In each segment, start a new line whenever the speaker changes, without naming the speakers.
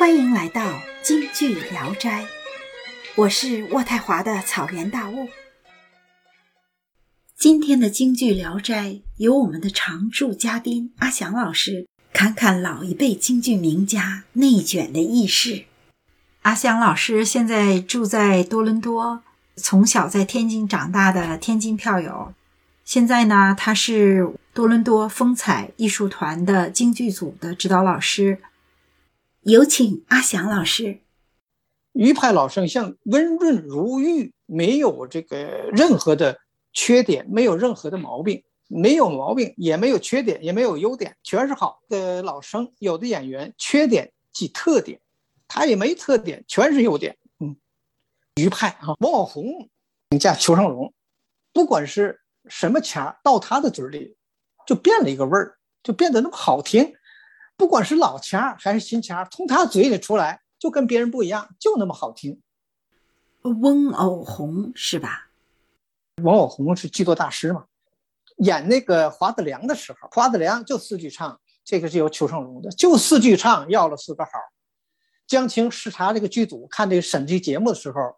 欢迎来到京剧聊斋，我是渥太华的草原大雾。今天的京剧聊斋由我们的常驻嘉宾阿祥老师侃侃老一辈京剧名家内卷的轶事。阿祥老师现在住在多伦多，从小在天津长大的天津票友。现在呢，他是多伦多风采艺术团的京剧组的指导老师。有请阿祥老师。
余派老生像温润如玉，没有这个任何的缺点，没有任何的毛病，没有毛病，也没有缺点，也没有优点，全是好的老生。有的演员缺点即特点，他也没特点，全是优点。嗯，余派啊，王小红评价裘盛戎，不管是。什么腔到他的嘴里，就变了一个味儿，就变得那么好听。不管是老腔还是新腔，从他嘴里出来就跟别人不一样，就那么好听。
翁偶红是吧？
翁偶红是剧作大师嘛？演那个华子良的时候，华子良就四句唱，这个是由裘盛戎的，就四句唱要了四个好。江青视察这个剧组看这个审剧节目的时候，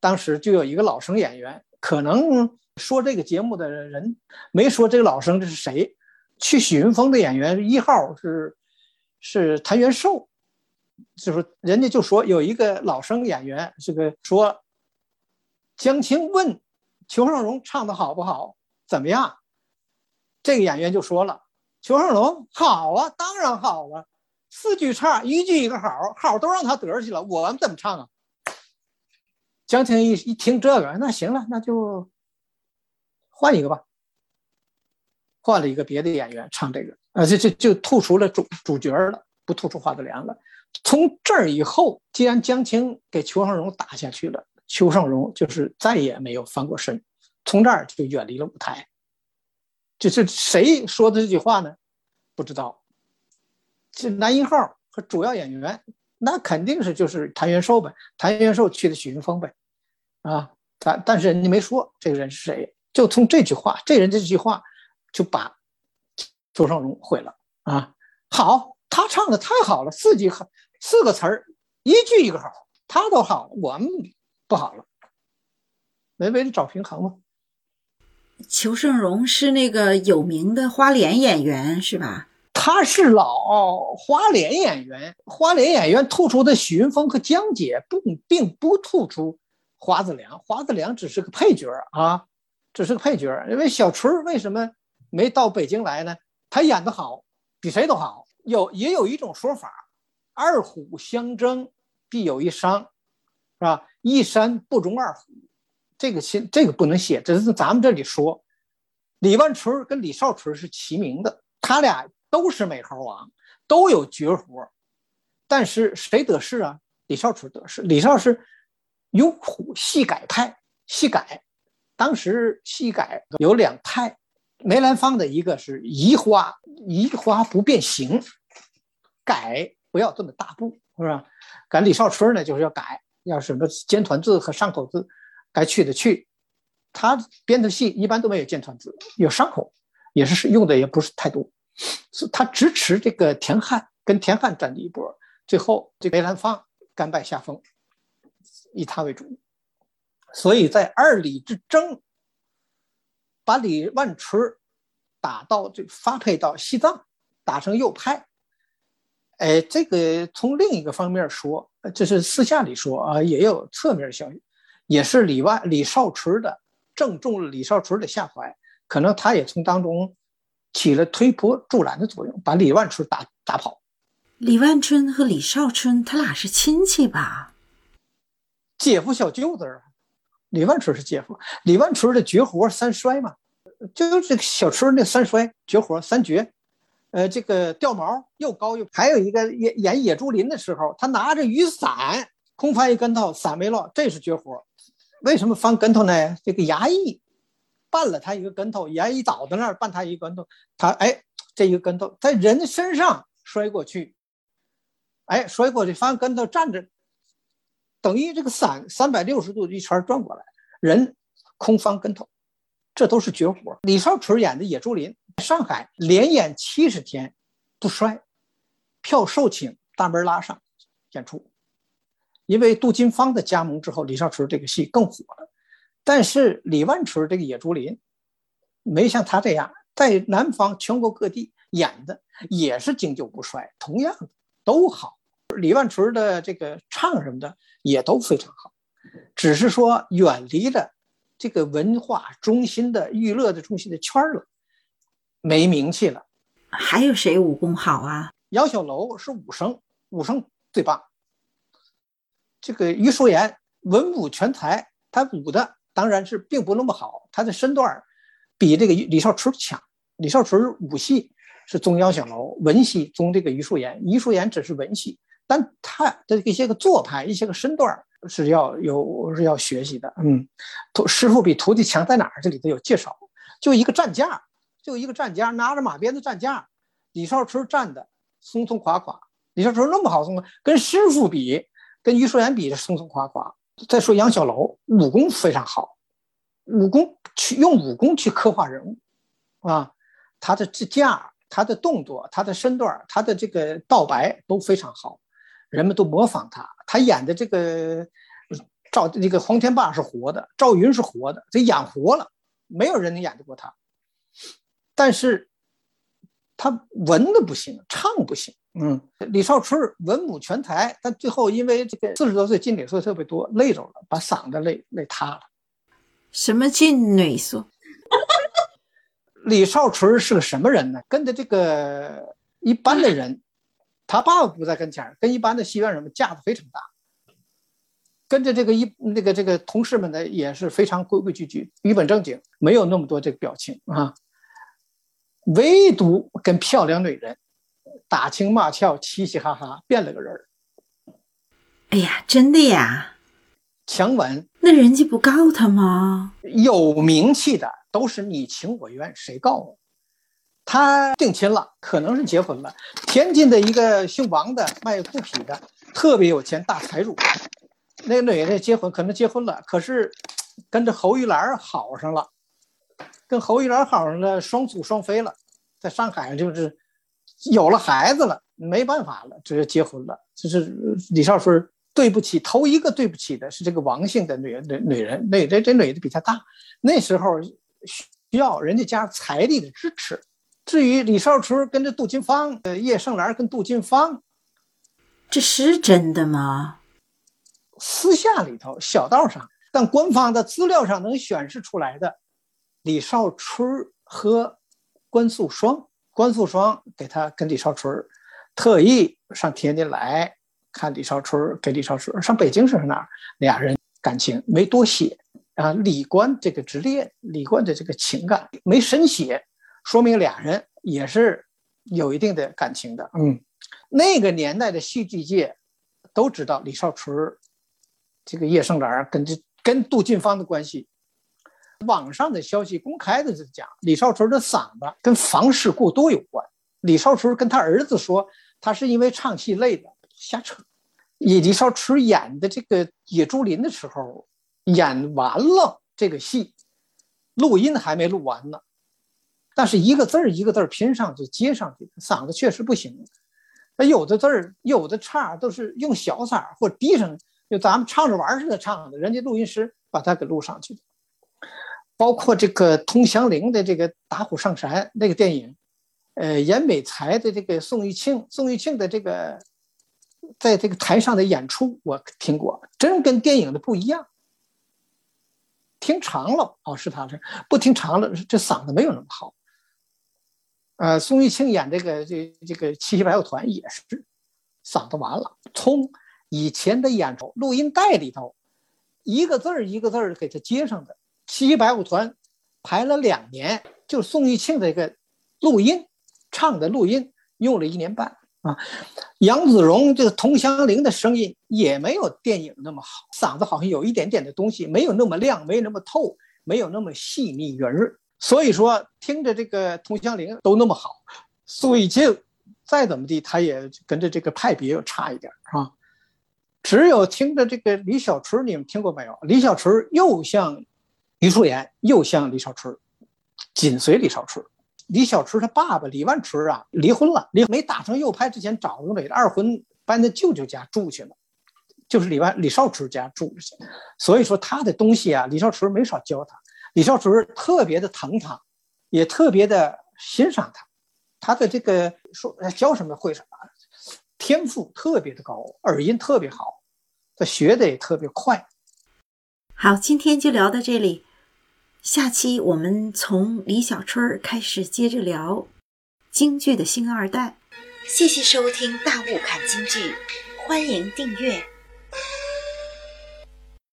当时就有一个老生演员，可能。说这个节目的人没说这个老生这是谁？去许云峰的演员一号是是谭元寿，就是人家就说有一个老生演员，这个说江青问裘盛戎唱的好不好，怎么样？这个演员就说了，裘盛戎好啊，当然好啊，四句差一句一个好，好都让他得去了，我们怎么唱啊？江青一一听这个，那行了，那就。换一个吧，换了一个别的演员唱这个，啊，这这就突出了主主角了，不突出华德良了。从这儿以后，既然江青给裘盛戎打下去了，裘盛戎就是再也没有翻过身，从这儿就远离了舞台。这是谁说的这句话呢？不知道。这男一号和主要演员，那肯定是就是谭元寿呗，谭元寿去的许云峰呗，啊，但但是人家没说这个人是谁。就从这句话，这人这句话，就把周尚荣毁了啊！好，他唱的太好了，四句四个词儿，一句一个好，他都好，我们不好了，没为了找平衡吗？
裘盛戎是那个有名的花脸演员是吧？
他是老花脸演员，花脸演员突出的许云峰和江姐，不并不突出华子良，华子良只是个配角啊。只是个配角，因为小春为什么没到北京来呢？他演得好，比谁都好。有也有一种说法，二虎相争必有一伤，是吧？一山不容二虎，这个先这个不能写，这是咱们这里说。李万春跟李少春是齐名的，他俩都是美猴王，都有绝活，但是谁得势啊？李少春得势。李少是有虎戏改派，戏改。当时戏改有两派，梅兰芳的一个是移花，移花不变形，改不要这么大步，是吧？改李少春呢，就是要改，要什么尖团字和上口字，该去的去。他编的戏一般都没有尖团字，有上口，也是用的也不是太多。是他支持这个田汉，跟田汉战的一波，最后这梅兰芳甘拜下风，以他为主。所以在二李之争，把李万春打到这发配到西藏，打成右派。哎，这个从另一个方面说，这是私下里说啊，也有侧面消息，也是李万李少春的正中了李少春的下怀，可能他也从当中起了推波助澜的作用，把李万春打打跑。
李万春和李少春他俩是亲戚吧？
姐夫小舅子啊。李万春是姐夫，李万春的绝活三摔嘛，就是这个小春那三摔绝活三绝，呃，这个掉毛又高又，还有一个演演野猪林的时候，他拿着雨伞空翻一跟头，伞没落，这是绝活。为什么翻跟头呢？这个衙役绊了他一个跟头，衙役倒在那儿绊他一个跟头，他哎，这一个跟头在人身上摔过去，哎，摔过去翻跟头站着。等于这个伞三百六十度一圈转过来，人空翻跟头，这都是绝活。李少春演的野猪林，上海连演七十天不摔，票售罄，大门拉上，演出，因为杜金芳的加盟之后，李少春这个戏更火了。但是李万春这个野猪林，没像他这样在南方全国各地演的也是经久不衰，同样的都好。李万春的这个唱什么的也都非常好，只是说远离了这个文化中心的娱乐的中心的圈了，没名气了。
还有谁武功好啊？
杨小楼是武生，武生最棒。这个于淑妍文武全才，他武的当然是并不那么好，他的身段比这个李少春强。李少春武戏是宗杨小楼，文戏宗这个于淑妍。于淑妍只是文戏，但他的一些个做派、一些个身段是要有是要学习的。嗯，徒师傅比徒弟强在哪儿？这里头有介绍，就一个站架。就一个站架，拿着马鞭子站架，李少春站的松松垮垮。李少春那么好松，跟师傅比，跟于淑妍比，松松垮垮。再说杨小楼，武功非常好，武功去用武功去刻画人物，啊，他的支架、他的动作、他的身段、他的这个道白都非常好，人们都模仿他。他演的这个赵那个黄天霸是活的，赵云是活的，这演活了，没有人能演得过他。但是，他文的不行，唱不行。嗯，李少春文武全才，但最后因为这个四十多岁进所以特别多，累着了，把嗓子累累塌了。
什么进萎缩？
李少春是个什么人呢？跟着这个一般的人，他爸爸不在跟前跟一般的戏院人们架子非常大。跟着这个一那个这个同事们呢，也是非常规规矩矩、一本正经，没有那么多这个表情啊。唯独跟漂亮女人打情骂俏、嘻嘻哈哈，变了个人儿。
哎呀，真的呀！
强吻，
那人家不告他吗？
有名气的都是你情我愿，谁告我？他定亲了，可能是结婚了。天津的一个姓王的卖布匹的，特别有钱，大财主。那个女的结婚，可能结婚了，可是跟着侯玉兰好上了。跟侯玉兰好上了，双宿双飞了，在上海就是有了孩子了，没办法了，这是结婚了。就是李少春对不起，头一个对不起的是这个王姓的女女女人，那这这女的比他大，那时候需要人家家财力的支持。至于李少春跟着杜金芳，呃，叶盛兰跟杜金芳，
这是真的吗？
私下里头小道上，但官方的资料上能显示出来的。李少春和关素霜，关素霜给他跟李少春特意上天津来看李少春，给李少春上北京是哪儿？俩人感情没多写啊。李关这个之恋，李关的这个情感没深写，说明俩人也是有一定的感情的。嗯，那个年代的戏剧界都知道李少春这个叶盛兰跟这跟杜近芳的关系。网上的消息公开的就讲，李少春的嗓子跟房事过多有关。李少春跟他儿子说，他是因为唱戏累的，瞎扯。以李少春演的这个《野猪林》的时候，演完了这个戏，录音还没录完呢，但是一个字儿一个字儿拼上去接上去，嗓子确实不行。那有的字儿有的叉都是用小嗓儿或低声，就咱们唱着玩似的唱的，人家录音师把它给录上去的。包括这个佟祥林的这个《打虎上山》那个电影，呃，严美才的这个宋玉庆，宋玉庆的这个在这个台上的演出，我听过，真跟电影的不一样。听长了哦，是他这不听长了，这嗓子没有那么好。呃，宋玉庆演这个这这个七七白虎团也是嗓子完了。从以前的演出录音带里头，一个字儿一个字儿给他接上的。七七白虎团排了两年，就宋玉庆这个录音唱的录音用了一年半啊。杨子荣这个佟祥林的声音也没有电影那么好，嗓子好像有一点点的东西，没有那么亮，没有那么透，没有那么细腻圆润。所以说听着这个佟祥林都那么好，苏玉静再怎么地他也跟着这个派别又差一点啊。只有听着这个李小春，你们听过没有？李小春又像。于淑妍又像李少春，紧随李少春。李小春他爸爸李万春啊离婚了，离没打成右派之前找个美的二婚搬到舅舅家住去了，就是李万李少春家住着去。所以说他的东西啊，李少春没少教他。李少春特别的疼他，也特别的欣赏他。他的这个说教什么会什么，天赋特别的高，耳音特别好，他学的也特别快。
好，今天就聊到这里，下期我们从李小春开始接着聊京剧的星二代。谢谢收听《大雾看京剧》，欢迎订阅。